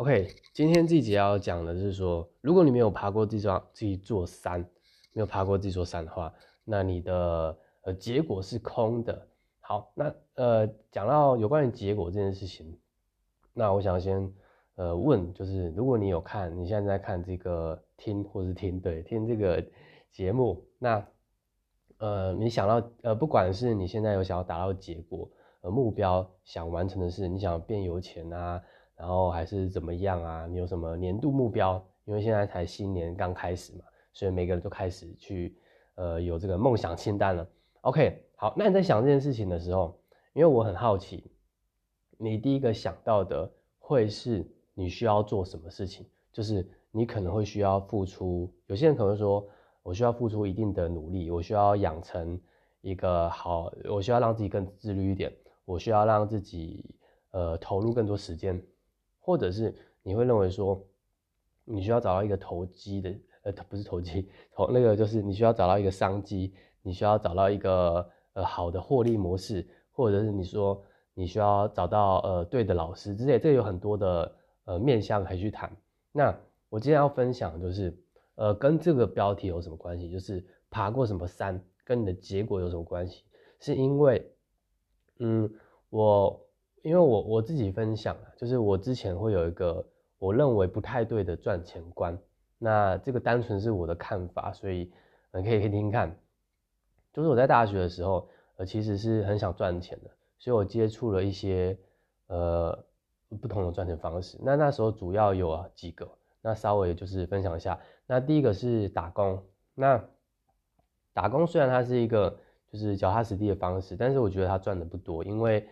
OK，今天这节要讲的是说，如果你没有爬过这座这座山，没有爬过这座山的话，那你的呃结果是空的。好，那呃讲到有关于结果这件事情，那我想先呃问，就是如果你有看，你现在在看这个听或是听对听这个节目，那呃你想到呃不管是你现在有想要达到结果呃目标想完成的事，你想变有钱啊。然后还是怎么样啊？你有什么年度目标？因为现在才新年刚开始嘛，所以每个人都开始去，呃，有这个梦想清单了。OK，好，那你在想这件事情的时候，因为我很好奇，你第一个想到的会是你需要做什么事情？就是你可能会需要付出，有些人可能说，我需要付出一定的努力，我需要养成一个好，我需要让自己更自律一点，我需要让自己呃投入更多时间。或者是你会认为说，你需要找到一个投机的，呃，不是投机，投那个就是你需要找到一个商机，你需要找到一个呃好的获利模式，或者是你说你需要找到呃对的老师之类，这有很多的呃面向可以去谈。那我今天要分享就是，呃，跟这个标题有什么关系？就是爬过什么山，跟你的结果有什么关系？是因为，嗯，我。因为我我自己分享啊，就是我之前会有一个我认为不太对的赚钱观，那这个单纯是我的看法，所以你可以听听看。就是我在大学的时候，呃，其实是很想赚钱的，所以我接触了一些呃不同的赚钱方式。那那时候主要有几个，那稍微就是分享一下。那第一个是打工，那打工虽然它是一个就是脚踏实地的方式，但是我觉得它赚的不多，因为。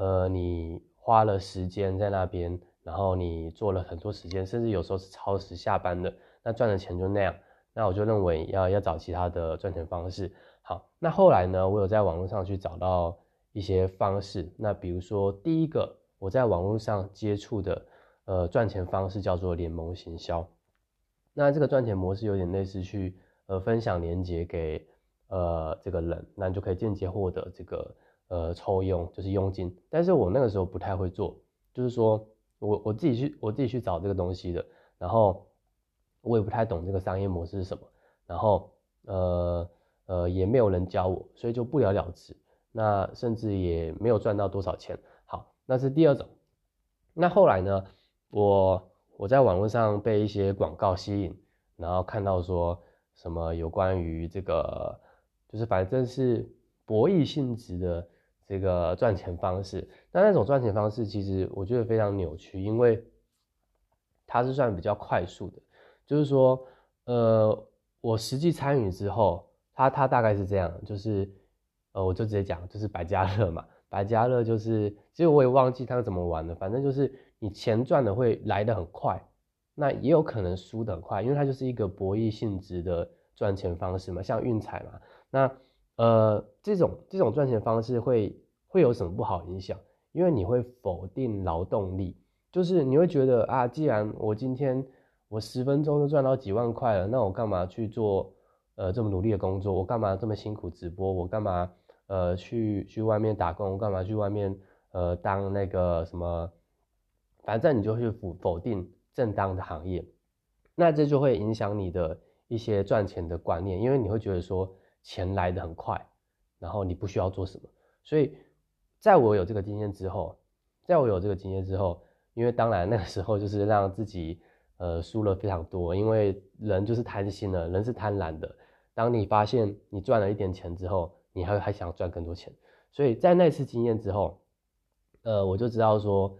呃，你花了时间在那边，然后你做了很多时间，甚至有时候是超时下班的，那赚的钱就那样。那我就认为要要找其他的赚钱方式。好，那后来呢，我有在网络上去找到一些方式。那比如说，第一个我在网络上接触的呃赚钱方式叫做联盟行销。那这个赚钱模式有点类似去呃分享链接给呃这个人，那你就可以间接获得这个。呃，抽佣就是佣金，但是我那个时候不太会做，就是说我我自己去我自己去找这个东西的，然后我也不太懂这个商业模式是什么，然后呃呃也没有人教我，所以就不了了之，那甚至也没有赚到多少钱。好，那是第二种。那后来呢，我我在网络上被一些广告吸引，然后看到说什么有关于这个，就是反正是博弈性质的。这个赚钱方式，那那种赚钱方式其实我觉得非常扭曲，因为它是算比较快速的，就是说，呃，我实际参与之后，它它大概是这样，就是，呃，我就直接讲，就是百家乐嘛，百家乐就是，其实我也忘记它怎么玩的，反正就是你钱赚的会来的很快，那也有可能输的很快，因为它就是一个博弈性质的赚钱方式嘛，像运彩嘛，那。呃，这种这种赚钱方式会会有什么不好影响？因为你会否定劳动力，就是你会觉得啊，既然我今天我十分钟就赚到几万块了，那我干嘛去做呃这么努力的工作？我干嘛这么辛苦直播？我干嘛呃去去外面打工？我干嘛去外面呃当那个什么？反正你就去否否定正当的行业，那这就会影响你的一些赚钱的观念，因为你会觉得说。钱来的很快，然后你不需要做什么，所以在我有这个经验之后，在我有这个经验之后，因为当然那个时候就是让自己呃输了非常多，因为人就是贪心的，人是贪婪的。当你发现你赚了一点钱之后，你还还想赚更多钱，所以在那次经验之后，呃，我就知道说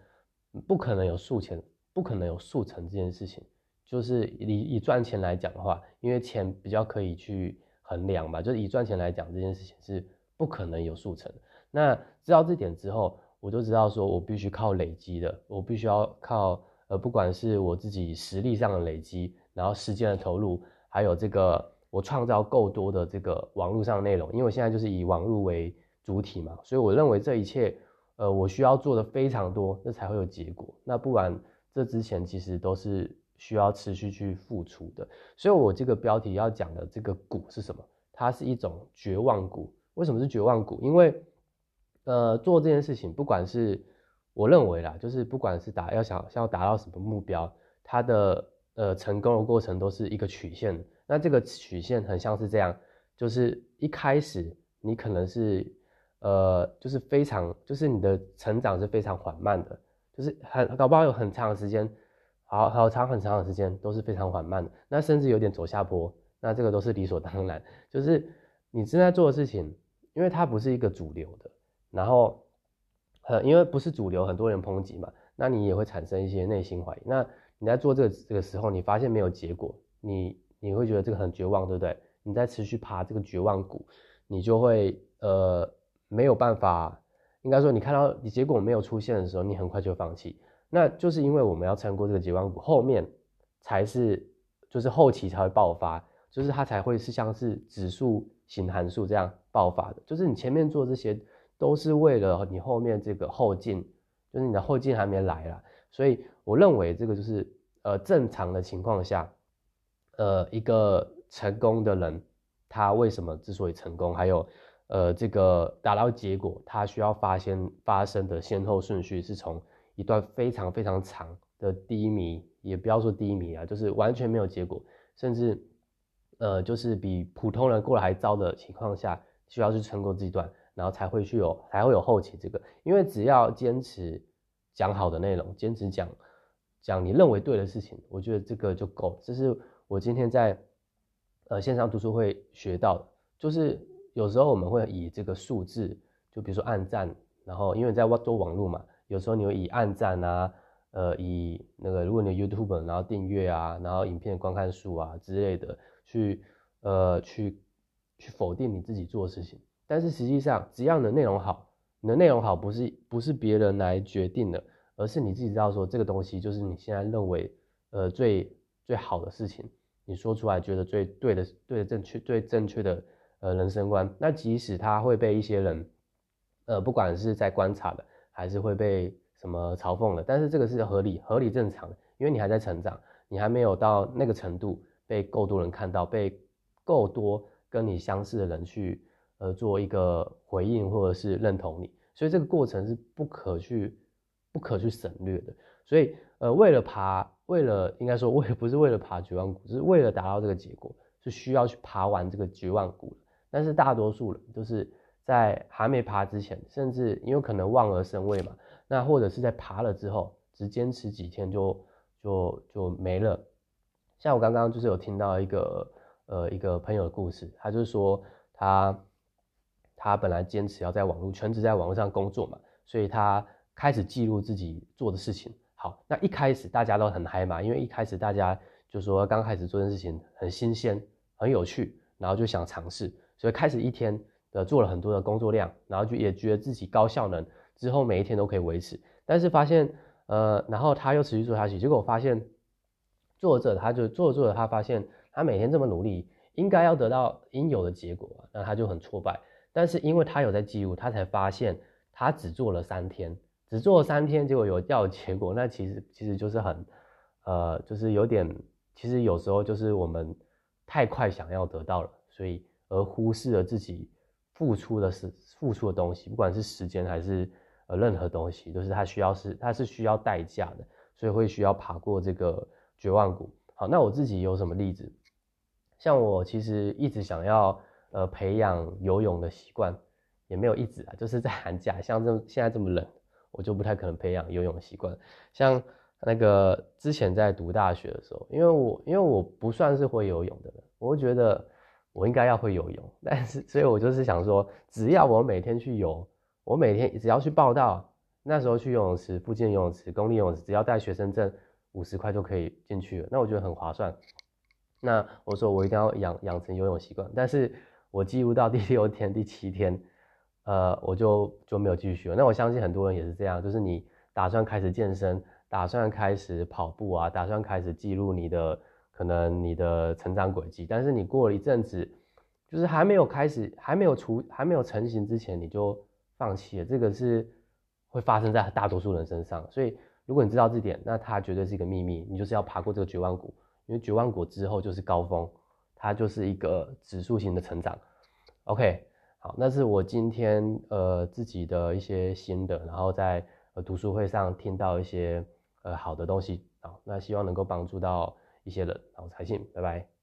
不可能有速钱，不可能有速成这件事情，就是以以赚钱来讲的话，因为钱比较可以去。衡量吧，就是以赚钱来讲，这件事情是不可能有速成。那知道这点之后，我就知道说我必须靠累积的，我必须要靠呃，不管是我自己实力上的累积，然后时间的投入，还有这个我创造够多的这个网络上内容，因为我现在就是以网络为主体嘛，所以我认为这一切呃，我需要做的非常多，那才会有结果。那不然这之前其实都是。需要持续去付出的，所以我这个标题要讲的这个股是什么？它是一种绝望股。为什么是绝望股？因为，呃，做这件事情，不管是我认为啦，就是不管是达要想想要达到什么目标，它的呃成功的过程都是一个曲线。那这个曲线很像是这样，就是一开始你可能是呃就是非常就是你的成长是非常缓慢的，就是很搞不好有很长的时间，好好长很长的时间都是非常缓慢的，那甚至有点走下坡，那这个都是理所当然，就是你正在做的事情，因为它不是一个主流的，然后。很，因为不是主流，很多人抨击嘛，那你也会产生一些内心怀疑。那你在做这个这个时候，你发现没有结果，你你会觉得这个很绝望，对不对？你在持续爬这个绝望谷，你就会呃没有办法，应该说你看到你结果没有出现的时候，你很快就放弃。那就是因为我们要撑过这个绝望谷，后面才是就是后期才会爆发，就是它才会是像是指数型函数这样爆发的，就是你前面做这些。都是为了你后面这个后劲，就是你的后劲还没来了，所以我认为这个就是呃正常的情况下，呃一个成功的人，他为什么之所以成功，还有呃这个达到结果，他需要发现发生的先后顺序是从一段非常非常长的低迷，也不要说低迷啊，就是完全没有结果，甚至呃就是比普通人过得还糟的情况下，需要去撑过这一段。然后才会去有，才会有后期这个，因为只要坚持讲好的内容，坚持讲讲你认为对的事情，我觉得这个就够。这是我今天在呃线上读书会学到的，就是有时候我们会以这个数字，就比如说按赞，然后因为在做网络嘛，有时候你会以按赞啊，呃，以那个如果你 YouTube 然后订阅啊，然后影片观看数啊之类的，去呃去去否定你自己做的事情。但是实际上，只要你的内容好，你的内容好不是不是别人来决定的，而是你自己知道说这个东西就是你现在认为呃最最好的事情，你说出来觉得最对的、对的正确、最正确的呃人生观。那即使他会被一些人呃不管是在观察的，还是会被什么嘲讽的，但是这个是合理、合理正常的，因为你还在成长，你还没有到那个程度被够多人看到，被够多跟你相似的人去。呃，做一个回应或者是认同你，所以这个过程是不可去、不可去省略的。所以，呃，为了爬，为了应该说，为不是为了爬绝望谷，是为了达到这个结果，是需要去爬完这个绝望谷的。但是大多数人都是在还没爬之前，甚至因为可能望而生畏嘛，那或者是在爬了之后，只坚持几天就就就没了。像我刚刚就是有听到一个呃一个朋友的故事，他就是说他。他本来坚持要在网络全职在网络上工作嘛，所以他开始记录自己做的事情。好，那一开始大家都很嗨嘛，因为一开始大家就说刚开始做这件事情很新鲜、很有趣，然后就想尝试，所以开始一天的做了很多的工作量，然后就也觉得自己高效能，之后每一天都可以维持。但是发现，呃，然后他又持续做下去，结果发现，做着他就做着做着，他发现他每天这么努力，应该要得到应有的结果，那他就很挫败。但是因为他有在记录，他才发现他只做了三天，只做了三天，结果有掉结果，那其实其实就是很，呃，就是有点，其实有时候就是我们太快想要得到了，所以而忽视了自己付出的是付出的东西，不管是时间还是呃任何东西，都是他需要是他是需要代价的，所以会需要爬过这个绝望谷。好，那我自己有什么例子？像我其实一直想要。呃，培养游泳的习惯也没有一直啊，就是在寒假，像这现在这么冷，我就不太可能培养游泳的习惯。像那个之前在读大学的时候，因为我因为我不算是会游泳的人，我会觉得我应该要会游泳，但是所以我就是想说，只要我每天去游，我每天只要去报道，那时候去游泳池附近游泳池、公立游泳池，只要带学生证，五十块就可以进去了，那我觉得很划算。那我说我一定要养养成游泳习惯，但是。我记录到第六天、第七天，呃，我就就没有继续了。那我相信很多人也是这样，就是你打算开始健身，打算开始跑步啊，打算开始记录你的可能你的成长轨迹，但是你过了一阵子，就是还没有开始，还没有出，还没有成型之前，你就放弃了。这个是会发生在大多数人身上。所以如果你知道这点，那它绝对是一个秘密，你就是要爬过这个绝望谷，因为绝望谷之后就是高峰。它就是一个指数型的成长，OK，好，那是我今天呃自己的一些心得，然后在呃读书会上听到一些呃好的东西啊，那希望能够帮助到一些人，然后，财信，拜拜。